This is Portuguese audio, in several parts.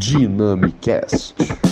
Dynamicast.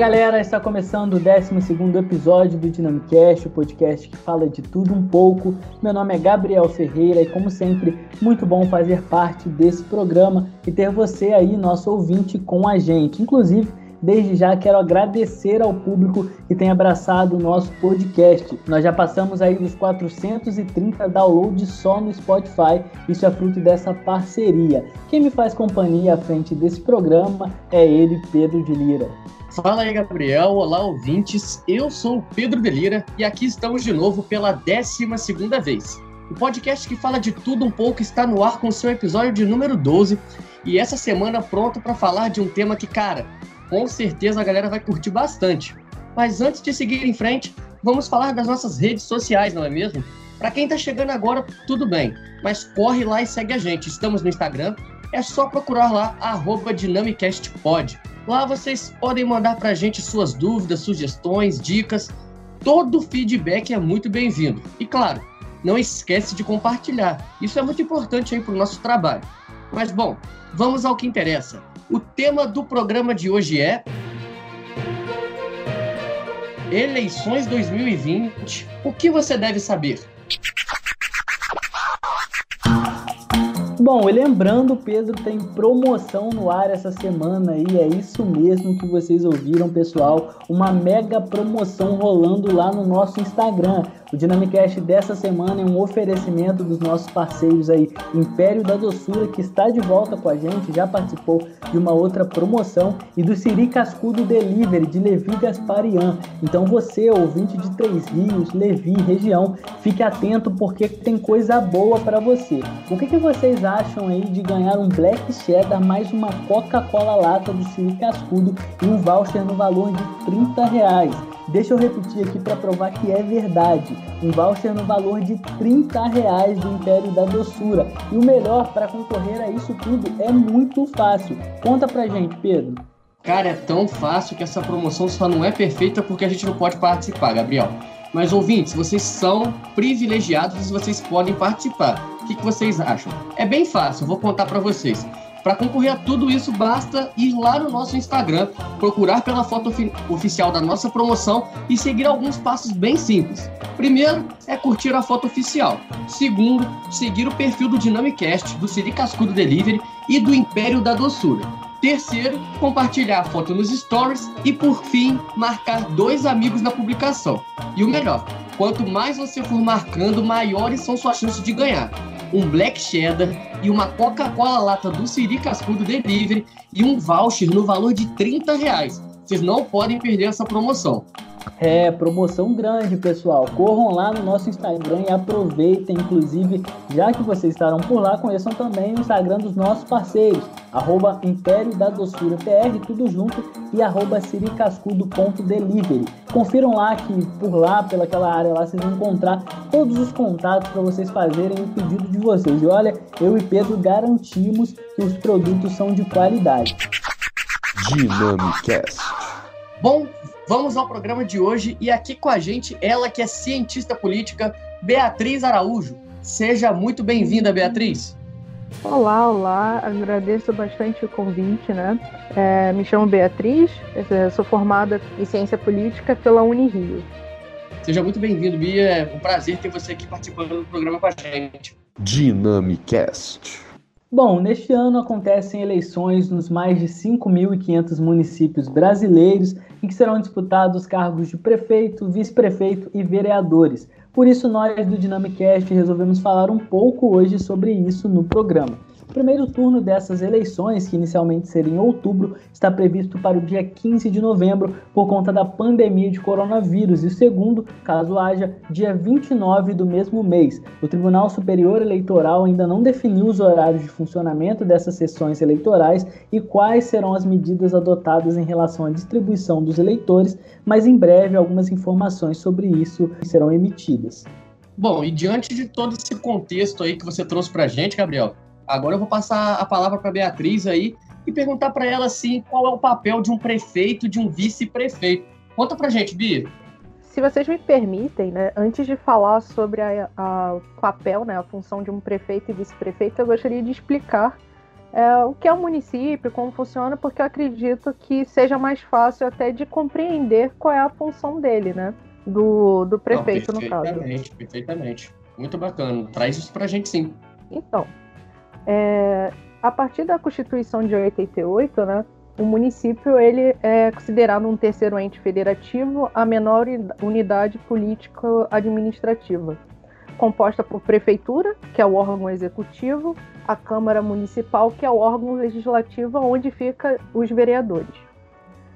Galera, está começando o 12 episódio do Dinamicast, o podcast que fala de tudo um pouco. Meu nome é Gabriel Ferreira e, como sempre, muito bom fazer parte desse programa e ter você aí, nosso ouvinte, com a gente. Inclusive, Desde já quero agradecer ao público que tem abraçado o nosso podcast. Nós já passamos aí dos 430 downloads só no Spotify. Isso é fruto dessa parceria. Quem me faz companhia à frente desse programa é ele, Pedro de Lira. Fala aí, Gabriel. Olá, ouvintes. Eu sou o Pedro Delira e aqui estamos de novo pela 12 vez. O podcast que fala de tudo um pouco está no ar com seu episódio de número 12 e essa semana pronto para falar de um tema que, cara, com certeza a galera vai curtir bastante. Mas antes de seguir em frente, vamos falar das nossas redes sociais, não é mesmo? Para quem está chegando agora, tudo bem, mas corre lá e segue a gente. Estamos no Instagram, é só procurar lá, arroba DynamicastPod. Lá vocês podem mandar para a gente suas dúvidas, sugestões, dicas. Todo feedback é muito bem-vindo. E claro, não esquece de compartilhar. Isso é muito importante aí para o nosso trabalho. Mas bom, vamos ao que interessa. O tema do programa de hoje é Eleições 2020. O que você deve saber? Bom, e lembrando, Pedro tem promoção no ar essa semana e é isso mesmo que vocês ouviram, pessoal. Uma mega promoção rolando lá no nosso Instagram. O Dynamicast dessa semana é um oferecimento dos nossos parceiros aí, Império da Doçura, que está de volta com a gente, já participou de uma outra promoção, e do Siri Cascudo Delivery, de Levi Gasparian. Então você, ouvinte de Três Rios, Levi, região, fique atento porque tem coisa boa para você. O que, que vocês acham aí de ganhar um Black Cheddar mais uma Coca-Cola lata do Siri Cascudo e um voucher no valor de 30 reais? Deixa eu repetir aqui para provar que é verdade. Um voucher no valor de 30 reais do Império da Doçura. E o melhor para concorrer a isso tudo é muito fácil. Conta pra gente, Pedro. Cara, é tão fácil que essa promoção só não é perfeita porque a gente não pode participar, Gabriel. Mas ouvintes, vocês são privilegiados e vocês podem participar. O que, que vocês acham? É bem fácil, vou contar para vocês. Para concorrer a tudo isso, basta ir lá no nosso Instagram, procurar pela foto oficial da nossa promoção e seguir alguns passos bem simples. Primeiro é curtir a foto oficial. Segundo, seguir o perfil do Dynamicast, do Siri Cascudo Delivery e do Império da Doçura. Terceiro, compartilhar a foto nos stories. E por fim, marcar dois amigos na publicação. E o melhor, quanto mais você for marcando, maiores são suas chances de ganhar um Black Cheddar e uma Coca-Cola lata do Siri Cascudo Delivery e um voucher no valor de 30 reais. Vocês não podem perder essa promoção. É, promoção grande, pessoal. Corram lá no nosso Instagram e aproveitem. Inclusive, já que vocês estarão por lá, conheçam também o Instagram dos nossos parceiros, arroba Império da Doçura PR, tudo junto, e arroba siricascudo.delivery. Confiram lá que por lá, pelaquela área lá, vocês vão encontrar todos os contatos para vocês fazerem o pedido de vocês. E olha, eu e Pedro garantimos que os produtos são de qualidade. Dinamicast. Bom, Vamos ao programa de hoje e aqui com a gente ela que é cientista política, Beatriz Araújo. Seja muito bem-vinda, Beatriz. Olá, olá, agradeço bastante o convite, né? É, me chamo Beatriz, sou formada em ciência política pela Unirio. Seja muito bem-vindo, Bia. É um prazer ter você aqui participando do programa com a gente. Dynamicast. Bom, neste ano acontecem eleições nos mais de 5.500 municípios brasileiros em que serão disputados cargos de prefeito, vice-prefeito e vereadores. Por isso, nós do Dynamicast resolvemos falar um pouco hoje sobre isso no programa. O primeiro turno dessas eleições, que inicialmente seria em outubro, está previsto para o dia 15 de novembro por conta da pandemia de coronavírus, e o segundo, caso haja, dia 29 do mesmo mês. O Tribunal Superior Eleitoral ainda não definiu os horários de funcionamento dessas sessões eleitorais e quais serão as medidas adotadas em relação à distribuição dos eleitores, mas em breve algumas informações sobre isso serão emitidas. Bom, e diante de todo esse contexto aí que você trouxe para a gente, Gabriel, Agora eu vou passar a palavra para Beatriz aí e perguntar para ela assim qual é o papel de um prefeito, de um vice-prefeito. Conta pra gente, Bia. Se vocês me permitem, né, antes de falar sobre o papel, né, a função de um prefeito e vice-prefeito, eu gostaria de explicar é, o que é o município, como funciona, porque eu acredito que seja mais fácil até de compreender qual é a função dele, né? Do, do prefeito, Não, no caso. Perfeitamente, perfeitamente. Muito bacana. Traz isso pra gente sim. Então, é, a partir da Constituição de 88, né, o município ele é considerado um terceiro ente federativo, a menor unidade político-administrativa, composta por prefeitura, que é o órgão executivo, a Câmara Municipal, que é o órgão legislativo onde ficam os vereadores.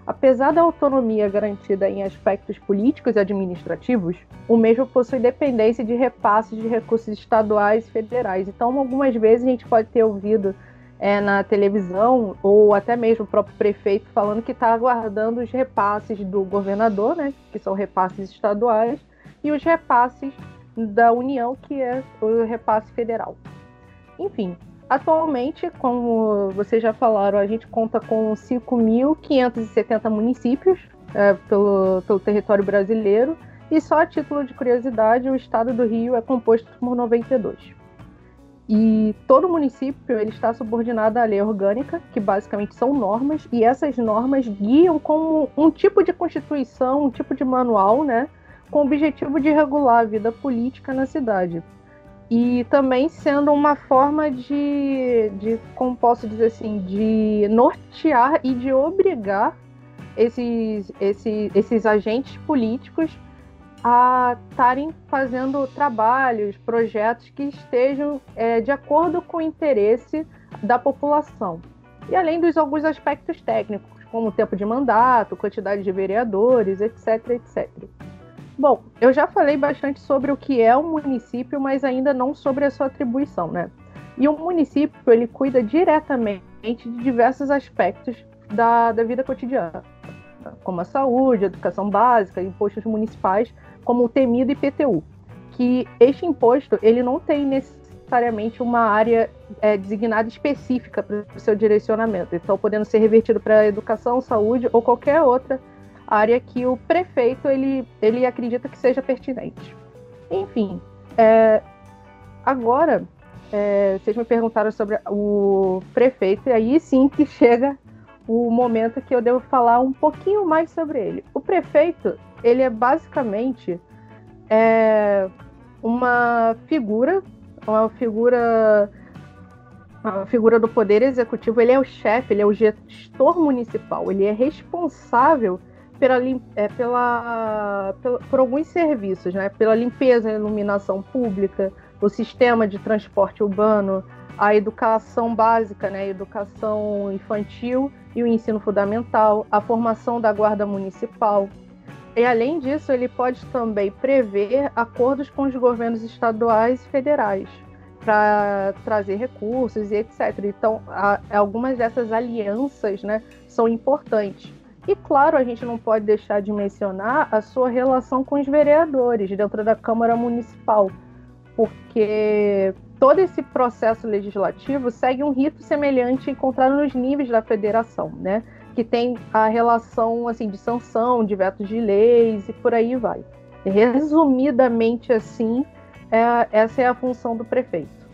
Apesar da autonomia garantida em aspectos políticos e administrativos, o mesmo possui dependência de repasses de recursos estaduais e federais. Então, algumas vezes a gente pode ter ouvido é, na televisão, ou até mesmo o próprio prefeito falando que está aguardando os repasses do governador, né, que são repasses estaduais, e os repasses da União, que é o repasse federal. Enfim, atualmente, como vocês já falaram, a gente conta com 5.570 municípios é, pelo, pelo território brasileiro, e só a título de curiosidade, o estado do Rio é composto por 92. E todo município ele está subordinado à lei orgânica, que basicamente são normas, e essas normas guiam como um tipo de constituição, um tipo de manual, né, com o objetivo de regular a vida política na cidade. E também sendo uma forma de, de como posso dizer assim, de nortear e de obrigar esses, esses, esses agentes políticos a estarem fazendo trabalhos, projetos que estejam é, de acordo com o interesse da população. E além dos alguns aspectos técnicos, como tempo de mandato, quantidade de vereadores, etc, etc. Bom, eu já falei bastante sobre o que é um município, mas ainda não sobre a sua atribuição, né? E o município, ele cuida diretamente de diversos aspectos da, da vida cotidiana, como a saúde, a educação básica, impostos municipais, como o temido IPTU, que este imposto ele não tem necessariamente uma área é, designada específica para o seu direcionamento, então podendo ser revertido para educação, saúde ou qualquer outra área que o prefeito ele, ele acredita que seja pertinente. Enfim, é, agora é, vocês me perguntaram sobre o prefeito e aí sim que chega o momento que eu devo falar um pouquinho mais sobre ele. O prefeito ele é basicamente é, uma figura, uma figura, uma figura do poder executivo. Ele é o chefe, ele é o gestor municipal. Ele é responsável pela, é, pela, pela, por alguns serviços, né? Pela limpeza e iluminação pública, o sistema de transporte urbano, a educação básica, né? A educação infantil e o ensino fundamental, a formação da guarda municipal, e além disso, ele pode também prever acordos com os governos estaduais e federais para trazer recursos e etc. Então, a, algumas dessas alianças né, são importantes. E claro, a gente não pode deixar de mencionar a sua relação com os vereadores dentro da Câmara Municipal, porque todo esse processo legislativo segue um rito semelhante encontrado nos níveis da federação, né? que tem a relação assim de sanção, de vetos de leis e por aí vai. Resumidamente assim, é, essa é a função do prefeito.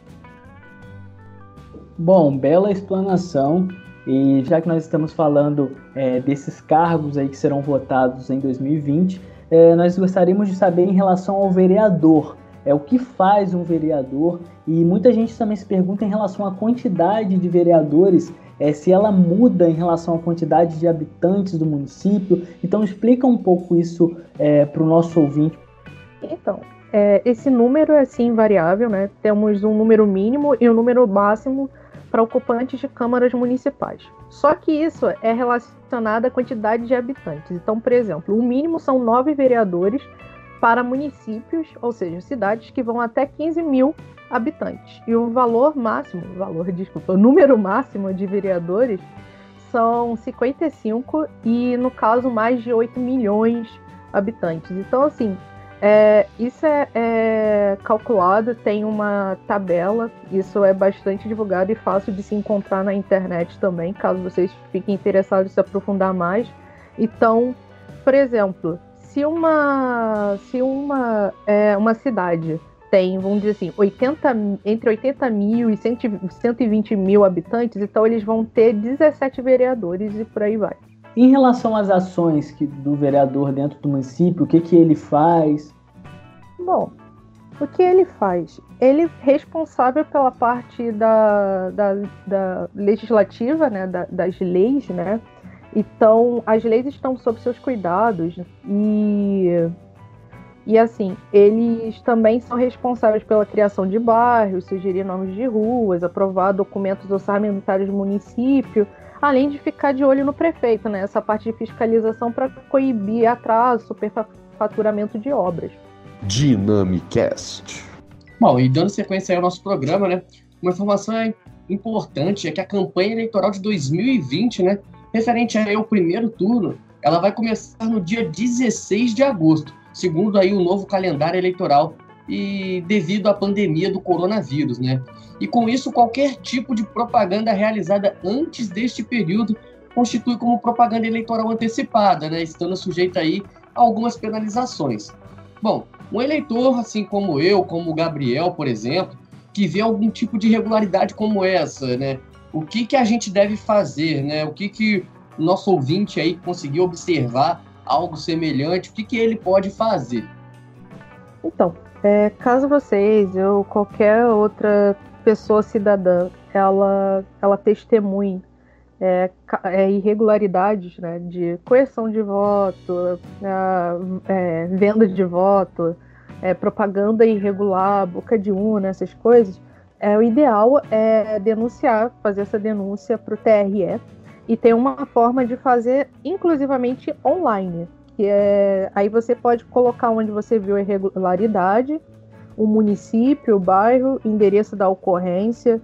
Bom, bela explanação. E já que nós estamos falando é, desses cargos aí que serão votados em 2020, é, nós gostaríamos de saber em relação ao vereador. É o que faz um vereador e muita gente também se pergunta em relação à quantidade de vereadores é, se ela muda em relação à quantidade de habitantes do município. Então explica um pouco isso é, para o nosso ouvinte. Então, é, esse número é sim variável, né? Temos um número mínimo e um número máximo para ocupantes de câmaras municipais. Só que isso é relacionado à quantidade de habitantes. Então, por exemplo, o mínimo são nove vereadores para municípios, ou seja, cidades que vão até 15 mil habitantes. E o valor máximo, valor, desculpa, o número máximo de vereadores são 55 e, no caso, mais de 8 milhões de habitantes. Então, assim, É, isso é, é, calculado, tem uma tabela, isso é bastante divulgado e fácil de se encontrar na internet também, caso vocês fiquem interessados em se aprofundar mais. Então, por exemplo, se uma, se uma, é, uma cidade tem, vamos dizer assim, 80, entre 80 mil e 120 mil habitantes, então eles vão ter 17 vereadores e por aí vai. Em relação às ações que, do vereador dentro do município, o que, que ele faz? Bom, o que ele faz? Ele é responsável pela parte da, da, da legislativa, né, da, das leis, né? Então, as leis estão sob seus cuidados e e assim, eles também são responsáveis pela criação de bairros, sugerir nomes de ruas, aprovar documentos orçamentários do município, além de ficar de olho no prefeito, né? Essa parte de fiscalização para coibir atraso, superfaturamento de obras. Dynamicast. Bom, e dando sequência ao nosso programa, né? Uma informação importante é que a campanha eleitoral de 2020, né? Referente ao primeiro turno, ela vai começar no dia 16 de agosto, segundo aí o novo calendário eleitoral e devido à pandemia do coronavírus, né? E com isso, qualquer tipo de propaganda realizada antes deste período constitui como propaganda eleitoral antecipada, né? Estando sujeita aí a algumas penalizações. Bom, um eleitor, assim como eu, como o Gabriel, por exemplo, que vê algum tipo de irregularidade como essa, né? O que, que a gente deve fazer, né? O que, que o nosso ouvinte aí conseguiu observar algo semelhante, o que, que ele pode fazer? Então, é, caso vocês ou qualquer outra pessoa cidadã ela, ela testemunhe é, é, irregularidades né, de coerção de voto, é, venda de voto, é, propaganda irregular, boca de urna, essas coisas, é, o ideal é denunciar, fazer essa denúncia para o TRE. E tem uma forma de fazer inclusivamente online que é aí você pode colocar onde você viu a irregularidade, o município, o bairro, endereço da ocorrência,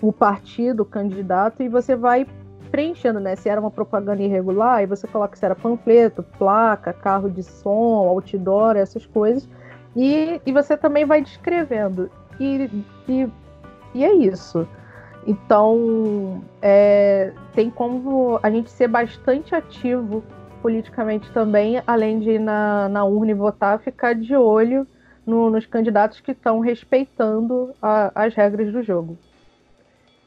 o partido, o candidato, e você vai preenchendo, né? Se era uma propaganda irregular, aí você coloca se era panfleto, placa, carro de som, outdoor, essas coisas. E, e você também vai descrevendo. E, e, e é isso. Então, é, tem como a gente ser bastante ativo politicamente também, além de ir na, na urna e votar, ficar de olho no, nos candidatos que estão respeitando a, as regras do jogo.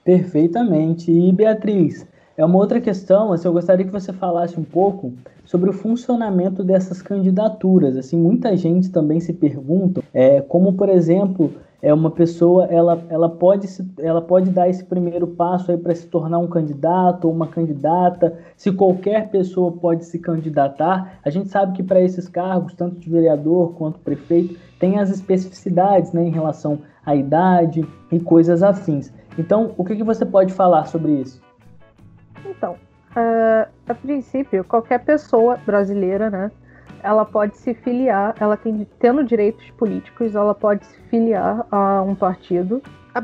Perfeitamente. E Beatriz, é uma outra questão, assim, eu gostaria que você falasse um pouco sobre o funcionamento dessas candidaturas. Assim, muita gente também se pergunta, é, como por exemplo, é uma pessoa ela, ela, pode se, ela pode dar esse primeiro passo aí para se tornar um candidato ou uma candidata, se qualquer pessoa pode se candidatar. A gente sabe que para esses cargos, tanto de vereador quanto prefeito, tem as especificidades né, em relação à idade e coisas afins. Então, o que, que você pode falar sobre isso? Então, uh, a princípio, qualquer pessoa brasileira, né, ela pode se filiar, ela tem, tendo direitos políticos, ela pode se filiar a um partido.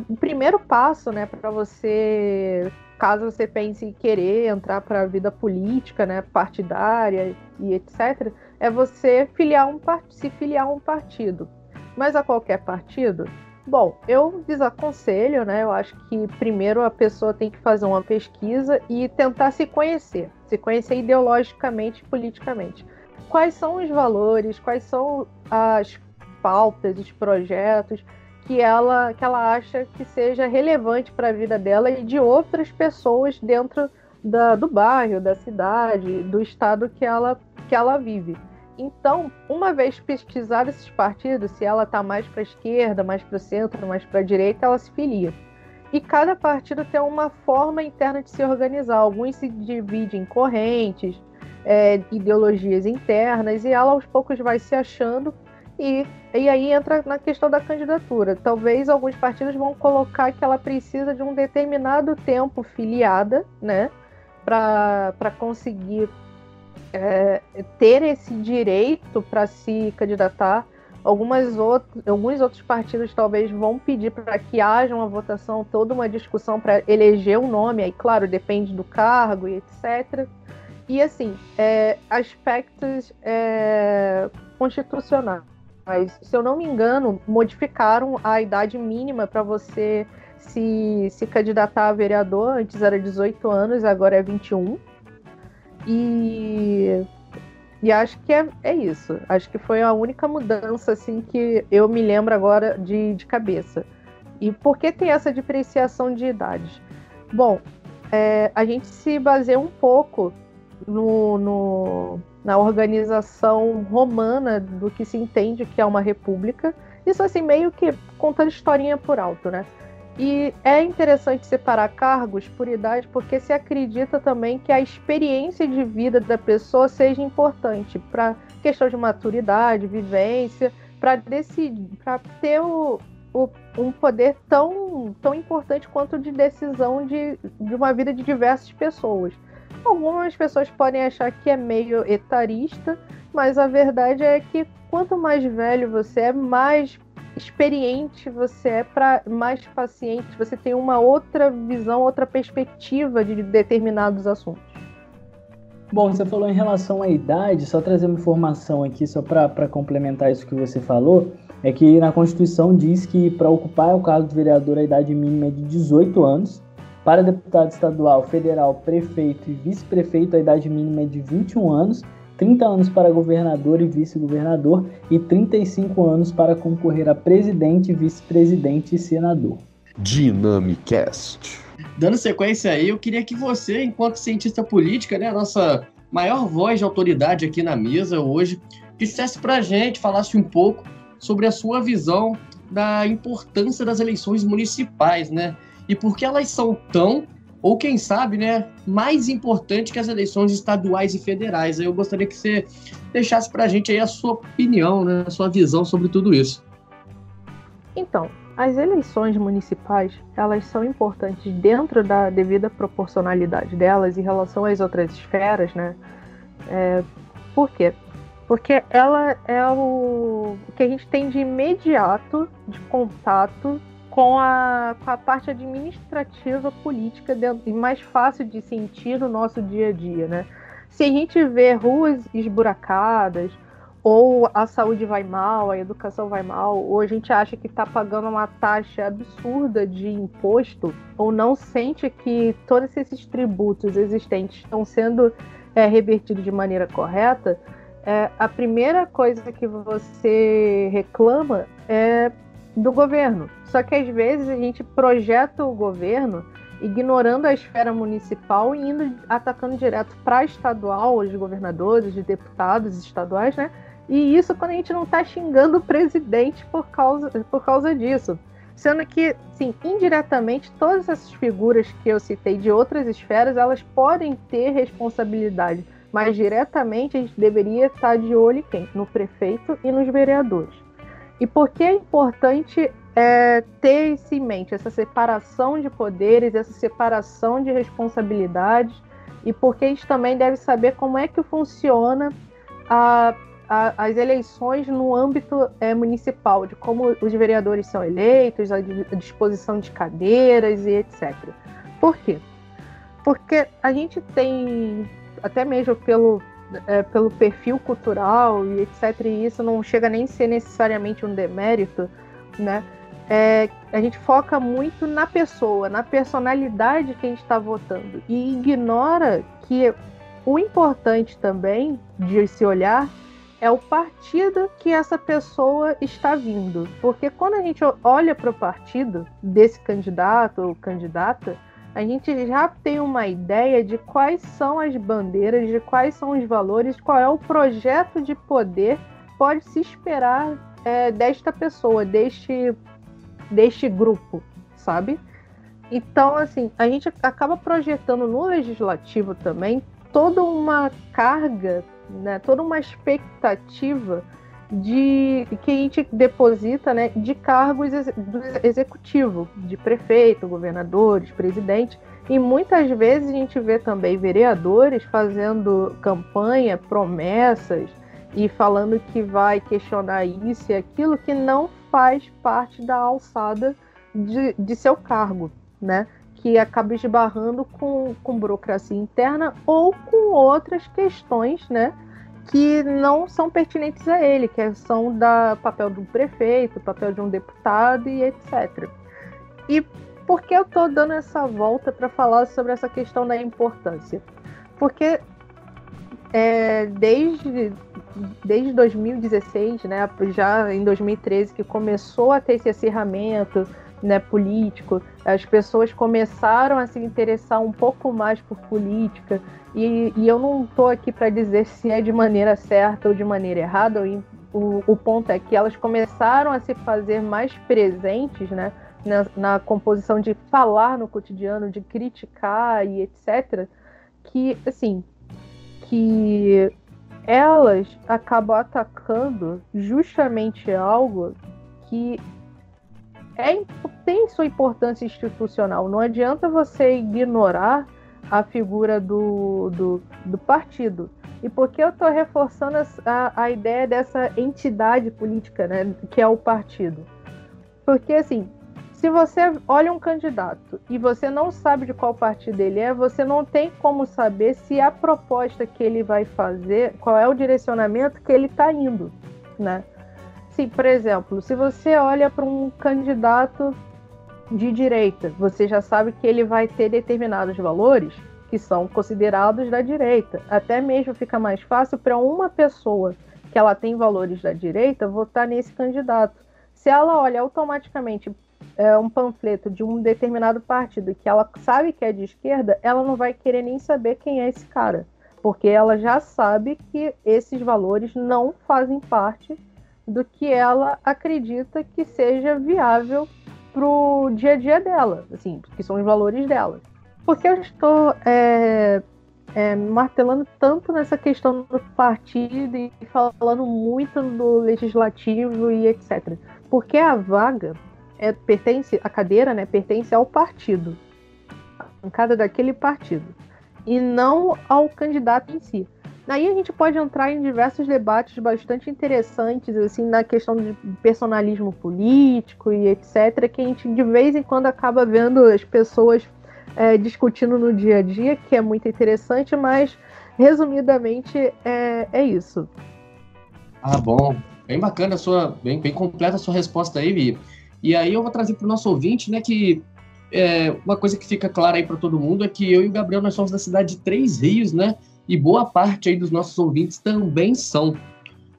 O primeiro passo, né, para você, caso você pense em querer entrar para a vida política, né, partidária e etc, é você filiar um se filiar a um partido. Mas a qualquer partido? Bom, eu desaconselho, né? Eu acho que primeiro a pessoa tem que fazer uma pesquisa e tentar se conhecer, se conhecer ideologicamente e politicamente quais são os valores, quais são as pautas, os projetos que ela, que ela acha que seja relevante para a vida dela e de outras pessoas dentro da, do bairro, da cidade, do estado que ela, que ela vive. Então, uma vez pesquisado esses partidos, se ela está mais para a esquerda, mais para o centro, mais para a direita, ela se filia. E cada partido tem uma forma interna de se organizar. Alguns se dividem em correntes, é, ideologias internas, e ela aos poucos vai se achando. E, e aí entra na questão da candidatura. Talvez alguns partidos vão colocar que ela precisa de um determinado tempo filiada, né, para conseguir é, ter esse direito para se candidatar. Algumas outros, alguns outros partidos talvez vão pedir para que haja uma votação, toda uma discussão para eleger um nome, aí claro, depende do cargo e etc. E assim, é, aspectos é, constitucionais. mas se eu não me engano, modificaram a idade mínima para você se, se candidatar a vereador. Antes era 18 anos, agora é 21. E, e acho que é, é isso. Acho que foi a única mudança assim que eu me lembro agora de, de cabeça. E por que tem essa diferenciação de idades? Bom, é, a gente se baseia um pouco no, no, na organização romana do que se entende que é uma república. Isso assim, meio que contando historinha por alto, né? E é interessante separar cargos por idade porque se acredita também que a experiência de vida da pessoa seja importante para questão de maturidade, vivência, para decidir, para ter o, o, um poder tão, tão importante quanto de decisão de, de uma vida de diversas pessoas. Algumas pessoas podem achar que é meio etarista, mas a verdade é que quanto mais velho você é, mais experiente você é para mais paciente, você tem uma outra visão, outra perspectiva de determinados assuntos. Bom, você falou em relação à idade, só trazer uma informação aqui, só para complementar isso que você falou, é que na Constituição diz que para ocupar o cargo de vereador a idade mínima é de 18 anos, para deputado estadual, federal, prefeito e vice-prefeito a idade mínima é de 21 anos 30 anos para governador e vice-governador e 35 anos para concorrer a presidente, vice-presidente e senador. Dynamicast. Dando sequência aí, eu queria que você, enquanto cientista política, né, a nossa maior voz de autoridade aqui na mesa hoje, dissesse a gente, falasse um pouco sobre a sua visão da importância das eleições municipais, né? E por que elas são tão ou quem sabe, né, mais importante que as eleições estaduais e federais. Eu gostaria que você deixasse para a gente aí a sua opinião, né, a sua visão sobre tudo isso. Então, as eleições municipais, elas são importantes dentro da devida proporcionalidade delas em relação às outras esferas, né? É, por quê? Porque ela é o que a gente tem de imediato de contato com a, com a parte administrativa política e mais fácil de sentir no nosso dia a dia, né? Se a gente vê ruas esburacadas, ou a saúde vai mal, a educação vai mal, ou a gente acha que está pagando uma taxa absurda de imposto, ou não sente que todos esses tributos existentes estão sendo é, revertidos de maneira correta, é, a primeira coisa que você reclama é do governo. Só que às vezes a gente projeta o governo ignorando a esfera municipal e indo atacando direto para estadual, os governadores, os deputados estaduais, né? E isso quando a gente não está xingando o presidente por causa, por causa disso. Sendo que, sim, indiretamente, todas essas figuras que eu citei de outras esferas, elas podem ter responsabilidade, mas diretamente a gente deveria estar de olho em quem? No prefeito e nos vereadores. E por que é importante é, ter isso em mente, essa separação de poderes, essa separação de responsabilidades, e porque a gente também deve saber como é que funciona a, a, as eleições no âmbito é, municipal, de como os vereadores são eleitos, a, a disposição de cadeiras e etc. Por quê? Porque a gente tem, até mesmo pelo, é, pelo perfil cultural e etc., e isso não chega nem a ser necessariamente um demérito, né? É, a gente foca muito na pessoa, na personalidade que a gente está votando e ignora que o importante também de se olhar é o partido que essa pessoa está vindo. Porque quando a gente olha para o partido desse candidato ou candidata, a gente já tem uma ideia de quais são as bandeiras, de quais são os valores, qual é o projeto de poder pode se esperar é, desta pessoa, deste, deste grupo, sabe? Então, assim, a gente acaba projetando no legislativo também toda uma carga, né, toda uma expectativa de que a gente deposita né, de cargos do executivo, de prefeito, governadores, presidente. E muitas vezes a gente vê também vereadores fazendo campanha, promessas e falando que vai questionar isso e aquilo que não faz parte da alçada de, de seu cargo, né? Que acaba esbarrando com, com burocracia interna ou com outras questões, né? Que não são pertinentes a ele, que são da papel do prefeito, papel de um deputado e etc. E por que eu estou dando essa volta para falar sobre essa questão da importância? Porque é, desde, desde 2016, né, já em 2013, que começou a ter esse acirramento né, político, as pessoas começaram a se interessar um pouco mais por política, e, e eu não estou aqui para dizer se é de maneira certa ou de maneira errada, o, o ponto é que elas começaram a se fazer mais presentes né, na, na composição de falar no cotidiano, de criticar e etc., que, assim, que elas acabam atacando justamente algo que é, tem sua importância institucional. Não adianta você ignorar a figura do, do, do partido. E por que eu estou reforçando a, a ideia dessa entidade política, né, que é o partido? Porque, assim, se você olha um candidato e você não sabe de qual partido ele é, você não tem como saber se a proposta que ele vai fazer, qual é o direcionamento que ele está indo, né? Se, por exemplo, se você olha para um candidato de direita, você já sabe que ele vai ter determinados valores que são considerados da direita. Até mesmo fica mais fácil para uma pessoa que ela tem valores da direita votar nesse candidato. Se ela olha automaticamente é, um panfleto de um determinado partido que ela sabe que é de esquerda, ela não vai querer nem saber quem é esse cara, porque ela já sabe que esses valores não fazem parte do que ela acredita que seja viável pro dia a dia dela, assim, que são os valores dela. Porque eu estou é, é, martelando tanto nessa questão do partido e falando muito do legislativo e etc. Porque a vaga é, pertence, a cadeira, né, pertence ao partido, a bancada daquele partido, e não ao candidato em si. Daí a gente pode entrar em diversos debates bastante interessantes, assim, na questão de personalismo político e etc., que a gente de vez em quando acaba vendo as pessoas é, discutindo no dia a dia, que é muito interessante, mas resumidamente é, é isso. Ah, bom. Bem bacana a sua, bem, bem completa a sua resposta aí, Vi. E aí eu vou trazer para o nosso ouvinte, né, que é, uma coisa que fica clara aí para todo mundo é que eu e o Gabriel nós somos da cidade de Três Rios, né? E boa parte aí dos nossos ouvintes também são.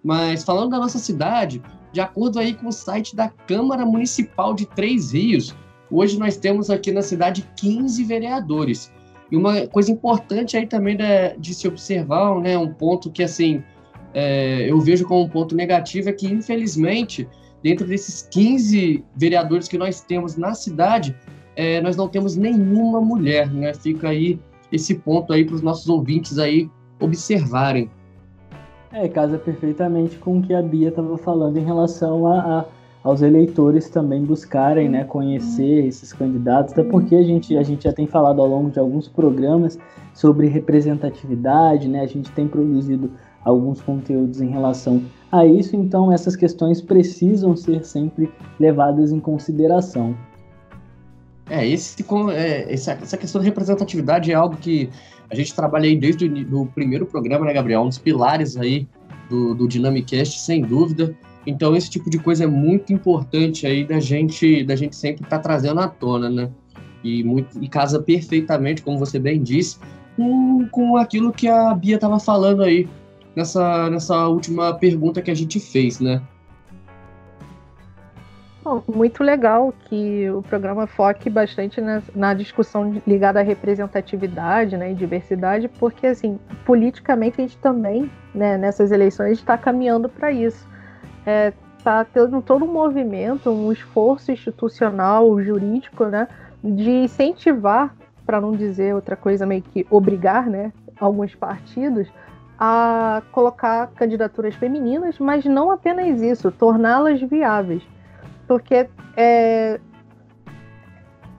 Mas falando da nossa cidade, de acordo aí com o site da Câmara Municipal de Três Rios, hoje nós temos aqui na cidade 15 vereadores. E uma coisa importante aí também de, de se observar, né, um ponto que assim é, eu vejo como um ponto negativo é que infelizmente dentro desses 15 vereadores que nós temos na cidade, é, nós não temos nenhuma mulher, né? Fica aí esse ponto aí para os nossos ouvintes aí observarem. É, casa perfeitamente com o que a Bia estava falando em relação a, a, aos eleitores também buscarem né, conhecer esses candidatos, até porque a gente, a gente já tem falado ao longo de alguns programas sobre representatividade, né, a gente tem produzido alguns conteúdos em relação a isso, então essas questões precisam ser sempre levadas em consideração. É, esse, é, essa, essa questão de representatividade é algo que a gente trabalha aí desde o primeiro programa, né, Gabriel? Um dos pilares aí do, do Dynamicast, sem dúvida. Então, esse tipo de coisa é muito importante aí da gente, da gente sempre estar tá trazendo à tona, né? E, muito, e casa perfeitamente, como você bem disse, com, com aquilo que a Bia estava falando aí nessa, nessa última pergunta que a gente fez, né? Muito legal que o programa foque bastante na, na, discussão ligada à representatividade né, e diversidade, porque assim, politicamente a gente também, né, nessas eleições, está caminhando para isso. Está é, tendo todo um movimento, um esforço institucional, jurídico, né, de incentivar, para não dizer outra coisa, meio que obrigar né, alguns partidos a colocar candidaturas femininas, mas não apenas isso, torná-las viáveis porque é,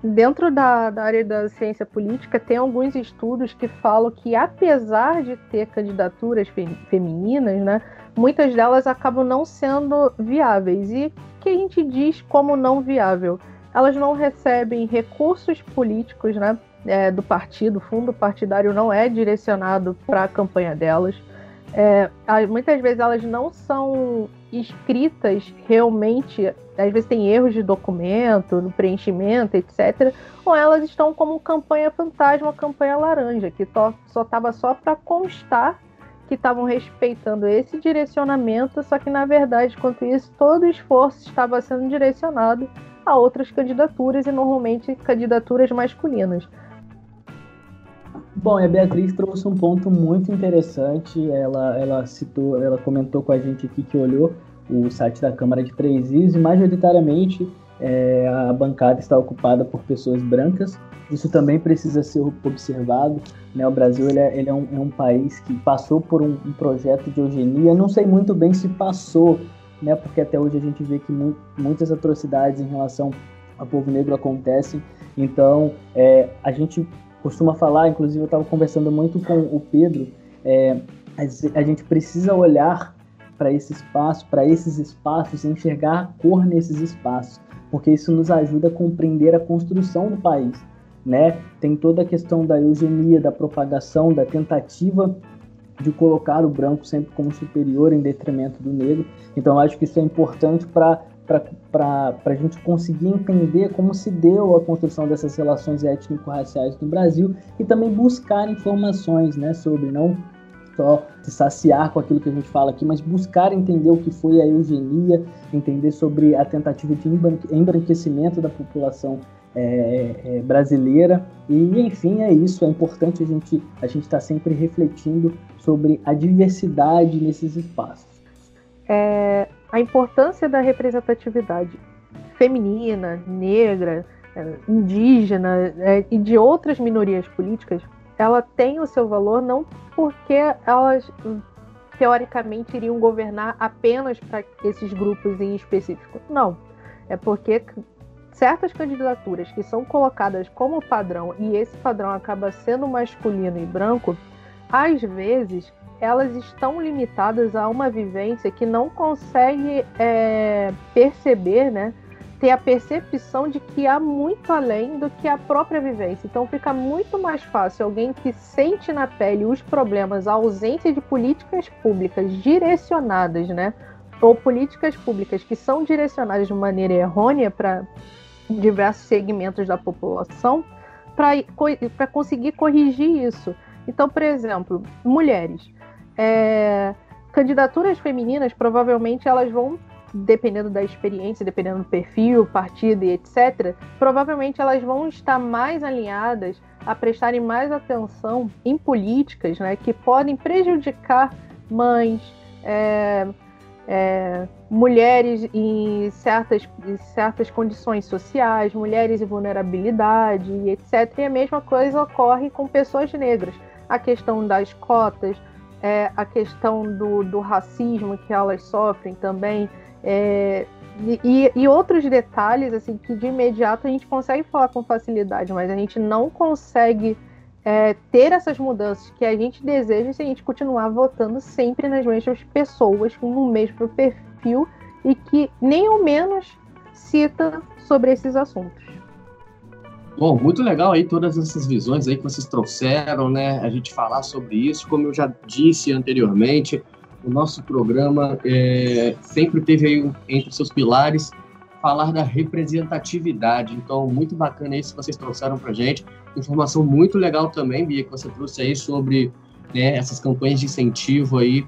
dentro da, da, área da ciência política tem alguns estudos que falam que apesar de ter candidaturas fe femininas, né, muitas delas acabam não sendo viáveis. E que a gente diz como não viável? Elas não recebem recursos políticos né, é, do partido, o fundo partidário não é direcionado para a campanha delas. é, muitas vezes elas não são escritas realmente, às vezes tem erros de documento, no preenchimento, etc. Ou elas estão como campanha fantasma, campanha laranja, que só estava só para constar que estavam respeitando esse direcionamento, só que na verdade, quanto isso, todo o esforço estava sendo direcionado a outras candidaturas e normalmente candidaturas masculinas. Bom, a Beatriz trouxe um ponto muito interessante. Ela, ela citou, ela comentou com a gente aqui que olhou o site da Câmara de Três Rios e majoritariamente é, a bancada está ocupada por pessoas brancas. Isso também precisa ser observado. Né? O Brasil ele é, ele é, um, é um, país que passou por um, um, projeto de eugenia. Não sei muito bem se passou, né? porque até hoje a gente vê que mu muitas atrocidades em relação ao povo negro acontecem. Então, é, a gente costuma falar, inclusive eu estava conversando muito com o Pedro, é, a gente precisa olhar para esse espaço, para esses espaços, enxergar a cor nesses espaços, porque isso nos ajuda a compreender a construção do país. Né? Tem toda a questão da eugenia, da propagação, da tentativa de colocar o branco sempre como superior em detrimento do negro. Então, acho que isso é importante para para a gente conseguir entender como se deu a construção dessas relações étnico-raciais no Brasil e também buscar informações né, sobre não só se saciar com aquilo que a gente fala aqui, mas buscar entender o que foi a eugenia, entender sobre a tentativa de embranquecimento da população é, é, brasileira. E enfim é isso. É importante a gente a gente estar tá sempre refletindo sobre a diversidade nesses espaços é, a importância da representatividade feminina, negra, é, indígena é, e de outras minorias políticas, ela tem o seu valor não porque elas teoricamente iriam governar apenas para esses grupos em específico. Não. É porque certas candidaturas que são colocadas como padrão e esse padrão acaba sendo masculino e branco, às vezes elas estão limitadas a uma vivência que não consegue é, perceber, né? Ter a percepção de que há muito além do que a própria vivência. Então fica muito mais fácil alguém que sente na pele os problemas, a ausência de políticas públicas direcionadas, né? Ou políticas públicas que são direcionadas de maneira errônea para diversos segmentos da população, para conseguir corrigir isso. Então, por exemplo, mulheres é, candidaturas femininas, provavelmente elas vão, dependendo da experiência, dependendo do perfil, partido e etc., provavelmente elas vão estar mais alinhadas a prestarem mais atenção em políticas né, que podem prejudicar mães, é, é, mulheres em certas, em certas condições sociais, mulheres em vulnerabilidade, etc. E a mesma coisa ocorre com pessoas negras. A questão das cotas, é, a questão do, do racismo que elas sofrem também. É, e, e, outros detalhes assim que de imediato a gente consegue falar com facilidade, mas a gente não consegue é, ter essas mudanças que a gente deseja se a gente continuar votando sempre nas mesmas pessoas, com o mesmo perfil e que nem ao menos cita sobre esses assuntos. Bom, muito legal aí todas essas visões aí que vocês trouxeram, né? A gente falar sobre isso, como eu já disse anteriormente, o nosso programa é, sempre teve aí entre seus pilares falar da representatividade. Então, muito bacana isso que vocês trouxeram para gente. Informação muito legal também, Bia, que você trouxe aí sobre né, essas campanhas de incentivo aí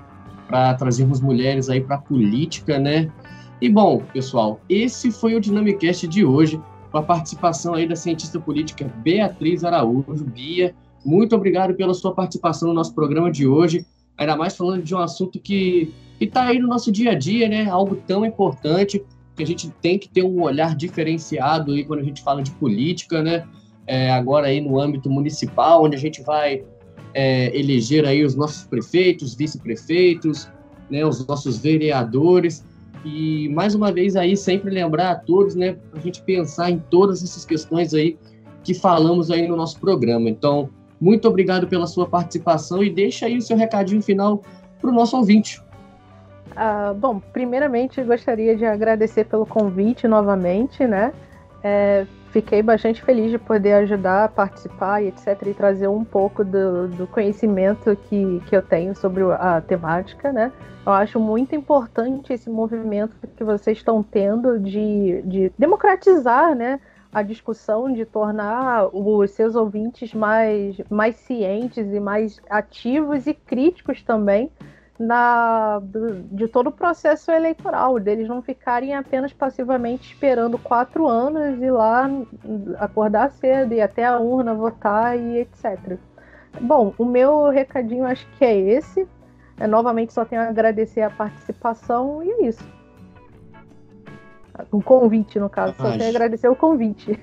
para trazermos mulheres aí para a política, né? E bom, pessoal, esse foi o Dinamicast de hoje com a participação aí da cientista política Beatriz Araújo. Bia, muito obrigado pela sua participação no nosso programa de hoje, ainda mais falando de um assunto que está aí no nosso dia a dia, né? Algo tão importante que a gente tem que ter um olhar diferenciado aí quando a gente fala de política, né? É, agora aí no âmbito municipal, onde a gente vai é, eleger aí os nossos prefeitos, vice-prefeitos, né, os nossos vereadores. E mais uma vez aí sempre lembrar a todos, né, a gente pensar em todas essas questões aí que falamos aí no nosso programa. Então, muito obrigado pela sua participação e deixa aí o seu recadinho final para o nosso ouvinte. Ah, bom, primeiramente gostaria de agradecer pelo convite novamente, né? É, fiquei bastante feliz de poder ajudar, participar e etc. e trazer um pouco do, do conhecimento que, que eu tenho sobre a temática, né? Eu acho muito importante esse movimento que vocês estão tendo de, de democratizar, né? a discussão de tornar os seus ouvintes mais, mais cientes e mais ativos e críticos também na, de todo o processo eleitoral, deles não ficarem apenas passivamente esperando quatro anos e lá acordar cedo e até a urna votar e etc. Bom, o meu recadinho acho que é esse. É, novamente só tenho a agradecer a participação e é isso. Um convite, no caso. Só tenho a agradecer o convite.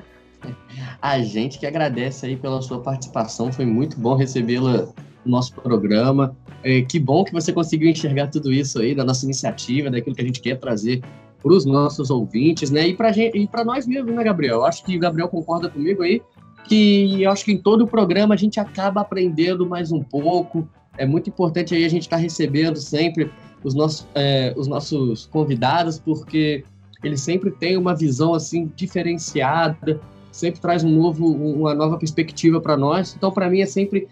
a gente que agradece aí pela sua participação. Foi muito bom recebê-la no nosso programa. É, que bom que você conseguiu enxergar tudo isso aí da nossa iniciativa, daquilo que a gente quer trazer para os nossos ouvintes, né? E para nós mesmos, né, Gabriel? Eu acho que o Gabriel concorda comigo aí, que eu acho que em todo o programa a gente acaba aprendendo mais um pouco. É muito importante aí a gente estar tá recebendo sempre os nossos, é, os nossos convidados, porque eles sempre têm uma visão assim diferenciada, sempre traz um novo, uma nova perspectiva para nós. Então, para mim é sempre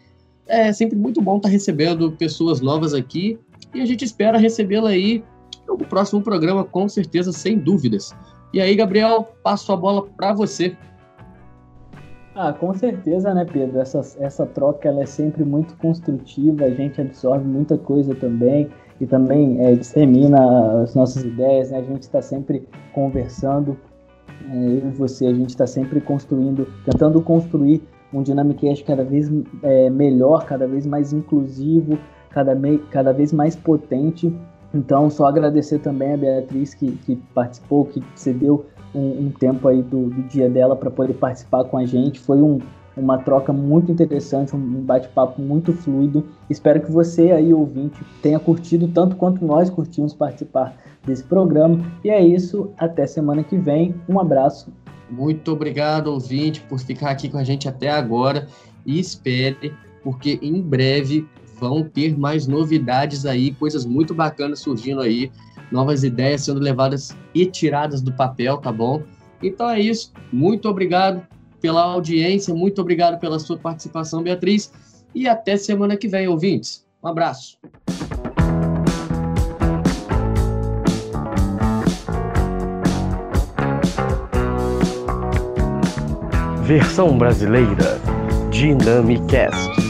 é sempre muito bom estar tá recebendo pessoas novas aqui e a gente espera recebê-la aí no próximo programa, com certeza, sem dúvidas. E aí, Gabriel, passo a bola para você. Ah, com certeza, né, Pedro? Essa, essa troca ela é sempre muito construtiva, a gente absorve muita coisa também e também é, dissemina as nossas ideias, né? A gente está sempre conversando, é, eu e você, a gente está sempre construindo, tentando construir um Dynamicast cada vez é, melhor, cada vez mais inclusivo, cada, cada vez mais potente. Então, só agradecer também a Beatriz que, que participou, que cedeu um, um tempo aí do, do dia dela para poder participar com a gente. Foi um, uma troca muito interessante, um bate-papo muito fluido. Espero que você aí, ouvinte, tenha curtido tanto quanto nós curtimos participar desse programa. E é isso, até semana que vem. Um abraço. Muito obrigado, ouvinte, por ficar aqui com a gente até agora. E espere, porque em breve vão ter mais novidades aí, coisas muito bacanas surgindo aí, novas ideias sendo levadas e tiradas do papel, tá bom? Então é isso. Muito obrigado pela audiência, muito obrigado pela sua participação, Beatriz, e até semana que vem, ouvintes. Um abraço. Versão brasileira Dynamicast.